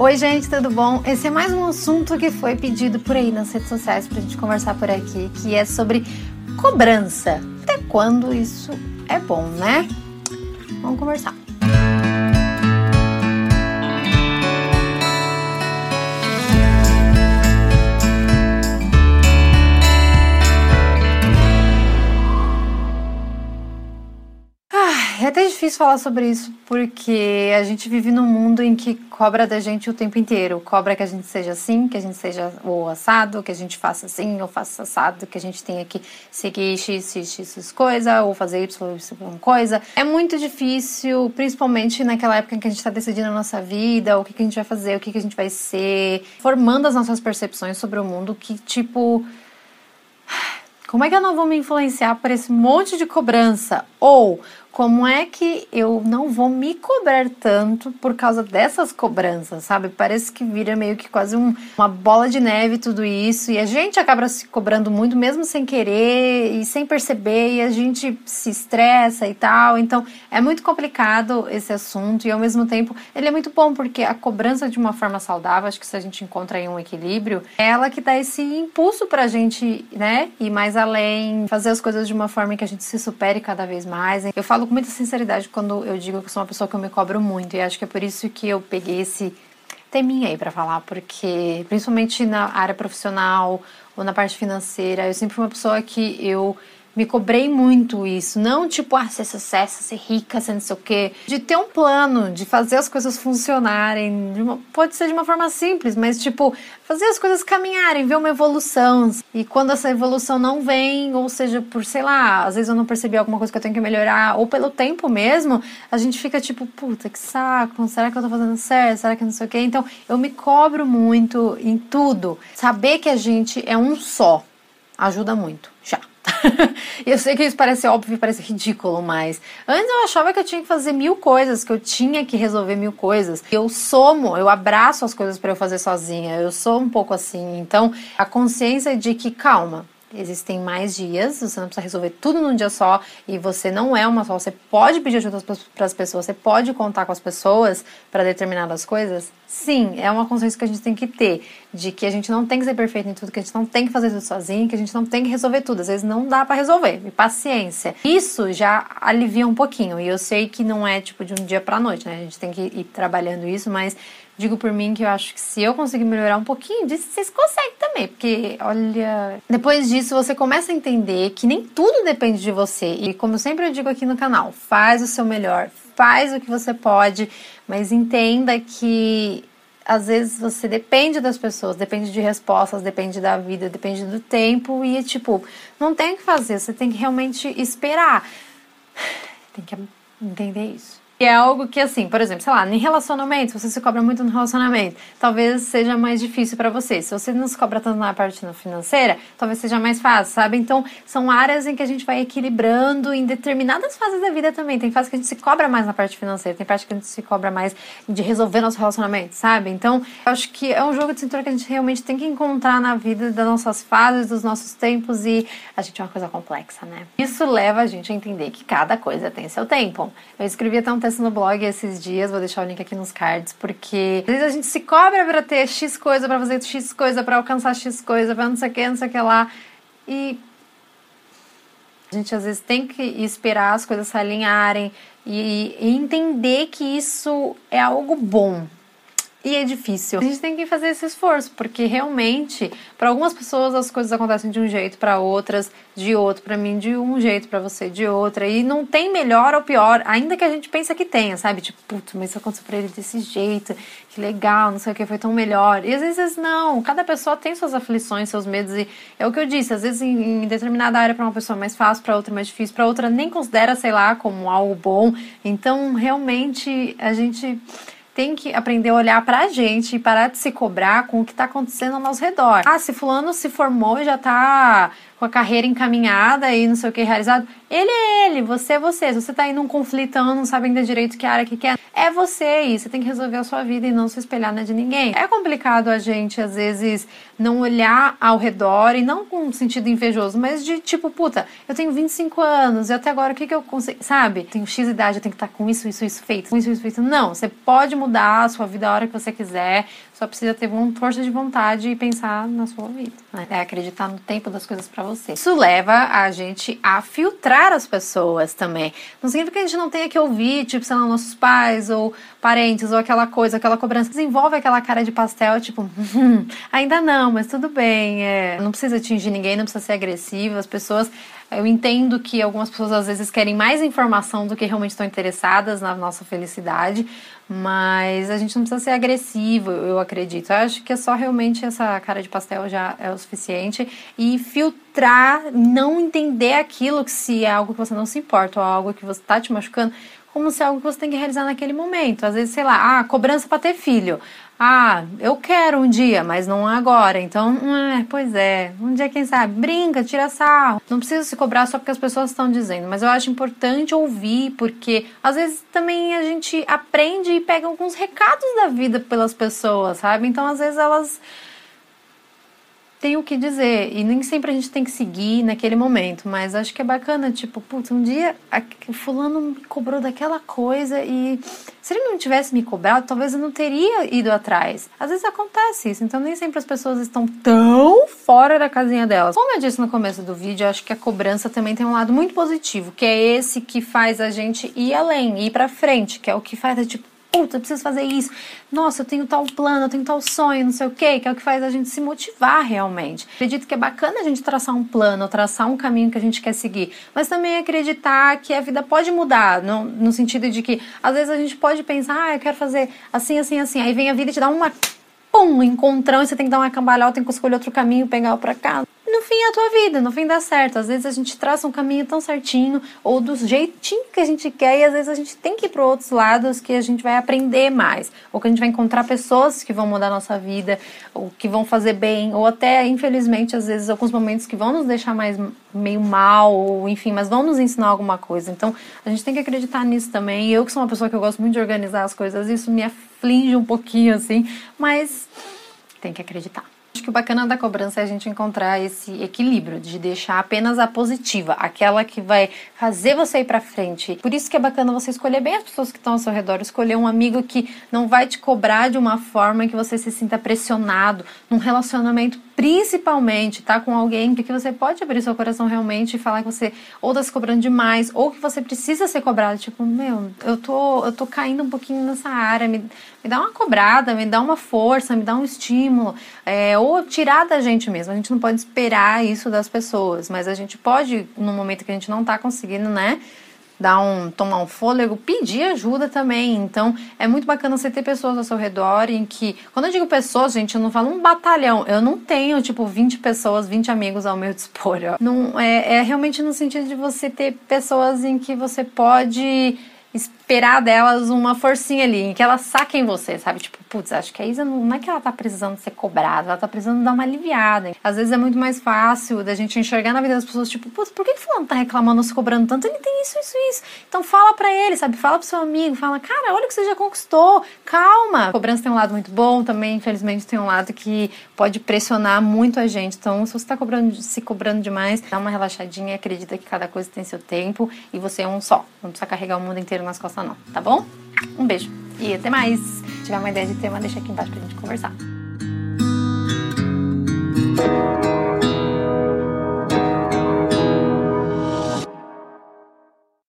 Oi, gente, tudo bom? Esse é mais um assunto que foi pedido por aí nas redes sociais pra gente conversar por aqui, que é sobre cobrança. Até quando isso é bom, né? Vamos conversar. Difícil falar sobre isso porque a gente vive num mundo em que cobra da gente o tempo inteiro. Cobra que a gente seja assim, que a gente seja o assado, que a gente faça assim ou faça assado, que a gente tenha que seguir x, x, x coisa ou fazer y, y coisa. É muito difícil, principalmente naquela época em que a gente está decidindo a nossa vida, o que, que a gente vai fazer, o que, que a gente vai ser, formando as nossas percepções sobre o mundo que, tipo. Como é que eu não vou me influenciar por esse monte de cobrança? Ou como é que eu não vou me cobrar tanto por causa dessas cobranças, sabe? Parece que vira meio que quase um, uma bola de neve tudo isso e a gente acaba se cobrando muito mesmo sem querer e sem perceber e a gente se estressa e tal. Então é muito complicado esse assunto e ao mesmo tempo ele é muito bom porque a cobrança de uma forma saudável, acho que se a gente encontra aí um equilíbrio, é ela que dá esse impulso pra gente, né, ir mais além, fazer as coisas de uma forma que a gente se supere cada vez mais. Eu falo com muita sinceridade quando eu digo que sou uma pessoa que eu me cobro muito. E acho que é por isso que eu peguei esse teminha aí para falar, porque principalmente na área profissional ou na parte financeira, eu sempre fui uma pessoa que eu me cobrei muito isso. Não tipo, ah, ser sucesso, ser rica, ser não sei o quê. De ter um plano, de fazer as coisas funcionarem. Uma, pode ser de uma forma simples, mas tipo, fazer as coisas caminharem, ver uma evolução. E quando essa evolução não vem, ou seja, por, sei lá, às vezes eu não percebi alguma coisa que eu tenho que melhorar, ou pelo tempo mesmo, a gente fica tipo, puta, que saco, será que eu tô fazendo certo? Será que não sei o quê? Então, eu me cobro muito em tudo. Saber que a gente é um só ajuda muito, já. eu sei que isso parece óbvio, parece ridículo, mas antes eu achava que eu tinha que fazer mil coisas, que eu tinha que resolver mil coisas. Eu somo, eu abraço as coisas para eu fazer sozinha. Eu sou um pouco assim. Então, a consciência de que calma, Existem mais dias, você não precisa resolver tudo num dia só e você não é uma só. Você pode pedir ajuda para as pessoas, você pode contar com as pessoas para determinadas coisas. Sim, é uma consciência que a gente tem que ter de que a gente não tem que ser perfeito em tudo, que a gente não tem que fazer tudo sozinho, que a gente não tem que resolver tudo. Às vezes não dá para resolver. E paciência. Isso já alivia um pouquinho. E eu sei que não é tipo de um dia para noite, né? A gente tem que ir trabalhando isso, mas digo por mim que eu acho que se eu conseguir melhorar um pouquinho disso, vocês conseguem também. Porque, olha, depois disso você começa a entender que nem tudo depende de você. E como sempre eu digo aqui no canal, faz o seu melhor, faz o que você pode, mas entenda que às vezes você depende das pessoas, depende de respostas, depende da vida, depende do tempo e tipo, não tem o que fazer, você tem que realmente esperar. Tem que entender isso. E é algo que, assim, por exemplo, sei lá, em relacionamento, você se cobra muito no relacionamento, talvez seja mais difícil para você. Se você não se cobra tanto na parte financeira, talvez seja mais fácil, sabe? Então, são áreas em que a gente vai equilibrando em determinadas fases da vida também. Tem fases que a gente se cobra mais na parte financeira, tem parte que a gente se cobra mais de resolver nosso relacionamento, sabe? Então, eu acho que é um jogo de cintura que a gente realmente tem que encontrar na vida das nossas fases, dos nossos tempos e a gente é uma coisa complexa, né? Isso leva a gente a entender que cada coisa tem seu tempo. Eu escrevi até um texto no blog esses dias, vou deixar o link aqui nos cards, porque às vezes a gente se cobra para ter X coisa, para fazer X coisa, para alcançar X coisa, para não sei o que, não sei o que lá. E a gente às vezes tem que esperar as coisas se alinharem e, e entender que isso é algo bom, e é difícil. A gente tem que fazer esse esforço, porque realmente, para algumas pessoas as coisas acontecem de um jeito, para outras de outro, para mim de um jeito, para você de outra, e não tem melhor ou pior, ainda que a gente pensa que tenha, sabe? Tipo, putz, mas isso aconteceu para ele desse jeito, que legal, não sei o que, foi tão melhor. E às vezes não, cada pessoa tem suas aflições, seus medos, e é o que eu disse, às vezes em, em determinada área para uma pessoa é mais fácil, para outra é mais difícil, para outra nem considera, sei lá, como algo bom. Então, realmente, a gente tem que aprender a olhar pra gente e parar de se cobrar com o que tá acontecendo ao nosso redor. Ah, se fulano se formou e já tá com a carreira encaminhada e não sei o que realizado. Ele é ele, você é você. Se você tá aí num conflitão, não sabe ainda direito que área que quer, é você e você tem que resolver a sua vida e não se espelhar na de ninguém. É complicado a gente, às vezes, não olhar ao redor e não com sentido invejoso, mas de tipo, puta, eu tenho 25 anos e até agora o que, que eu consigo, sabe? Tenho X idade, eu tenho que estar tá com isso, isso, isso feito, com isso, isso feito. Não, você pode mudar a sua vida a hora que você quiser, só precisa ter uma força de vontade e pensar na sua vida. Né? É acreditar no tempo das coisas para você. Isso leva a gente a filtrar as pessoas também. Não significa que a gente não tenha que ouvir, tipo, sei lá, nossos pais ou parentes ou aquela coisa, aquela cobrança. Desenvolve aquela cara de pastel, tipo, hum, ainda não, mas tudo bem. É. Não precisa atingir ninguém, não precisa ser agressivo. As pessoas eu entendo que algumas pessoas às vezes querem mais informação do que realmente estão interessadas na nossa felicidade, mas a gente não precisa ser agressivo, eu acredito. Eu acho que é só realmente essa cara de pastel já é o suficiente e filtrar, não entender aquilo que se é algo que você não se importa ou algo que você está te machucando, como se é algo que você tem que realizar naquele momento. Às vezes, sei lá, ah, cobrança para ter filho. Ah, eu quero um dia, mas não agora. Então, é, pois é, um dia quem sabe, brinca, tira sarro. Não precisa se cobrar só porque as pessoas estão dizendo, mas eu acho importante ouvir, porque às vezes também a gente aprende e pega alguns recados da vida pelas pessoas, sabe? Então, às vezes elas tem o que dizer. E nem sempre a gente tem que seguir naquele momento. Mas acho que é bacana, tipo, putz, um dia o fulano me cobrou daquela coisa e se ele não tivesse me cobrado, talvez eu não teria ido atrás. Às vezes acontece isso. Então nem sempre as pessoas estão tão fora da casinha delas. Como eu disse no começo do vídeo, acho que a cobrança também tem um lado muito positivo, que é esse que faz a gente ir além, ir pra frente, que é o que faz, tipo, puta, eu preciso fazer isso. Nossa, eu tenho tal plano, eu tenho tal sonho, não sei o quê, que é o que faz a gente se motivar realmente. Acredito que é bacana a gente traçar um plano, traçar um caminho que a gente quer seguir, mas também acreditar que a vida pode mudar, no, no sentido de que às vezes a gente pode pensar, ah, eu quero fazer assim, assim, assim, aí vem a vida e te dá uma pum, encontrão e você tem que dar uma cambalhota, tem que escolher outro caminho, pegar o pra cá no fim é a tua vida, no fim dá certo. Às vezes a gente traça um caminho tão certinho ou do jeitinho que a gente quer e às vezes a gente tem que ir para outros lados que a gente vai aprender mais, ou que a gente vai encontrar pessoas que vão mudar a nossa vida, ou que vão fazer bem, ou até infelizmente às vezes alguns momentos que vão nos deixar mais meio mal, ou enfim, mas vão nos ensinar alguma coisa. Então, a gente tem que acreditar nisso também. Eu que sou uma pessoa que eu gosto muito de organizar as coisas, isso me aflige um pouquinho assim, mas tem que acreditar. Acho que o bacana da cobrança é a gente encontrar esse equilíbrio de deixar apenas a positiva, aquela que vai fazer você ir para frente. Por isso que é bacana você escolher bem as pessoas que estão ao seu redor, escolher um amigo que não vai te cobrar de uma forma que você se sinta pressionado num relacionamento principalmente tá com alguém que você pode abrir seu coração realmente e falar que você ou tá se cobrando demais ou que você precisa ser cobrado, tipo, meu, eu tô, eu tô caindo um pouquinho nessa área, me, me dá uma cobrada, me dá uma força, me dá um estímulo, é, ou tirar da gente mesmo. A gente não pode esperar isso das pessoas, mas a gente pode, no momento que a gente não tá conseguindo, né? Dar um, tomar um fôlego, pedir ajuda também. Então, é muito bacana você ter pessoas ao seu redor em que, quando eu digo pessoas, gente, eu não falo um batalhão. Eu não tenho, tipo, 20 pessoas, 20 amigos ao meu dispor. Não, é, é realmente no sentido de você ter pessoas em que você pode esperar delas uma forcinha ali, em que elas saquem você, sabe? Tipo, putz, acho que a Isa não, não, é que ela tá precisando ser cobrada, ela tá precisando dar uma aliviada. Às vezes é muito mais fácil da gente enxergar na vida das pessoas, tipo, putz, por que, que fulano tá reclamando, se cobrando tanto? Ele tem isso, isso, isso. Então fala pra ele, sabe? Fala pro seu amigo, fala, cara, olha o que você já conquistou, calma. A cobrança tem um lado muito bom, também, infelizmente, tem um lado que pode pressionar muito a gente. Então, se você tá cobrando, se cobrando demais, dá uma relaxadinha, acredita que cada coisa tem seu tempo e você é um só. Não precisa carregar o mundo inteiro nas costas não, tá bom? Um beijo e até mais. Se tiver uma ideia de tema, deixa aqui embaixo pra gente conversar.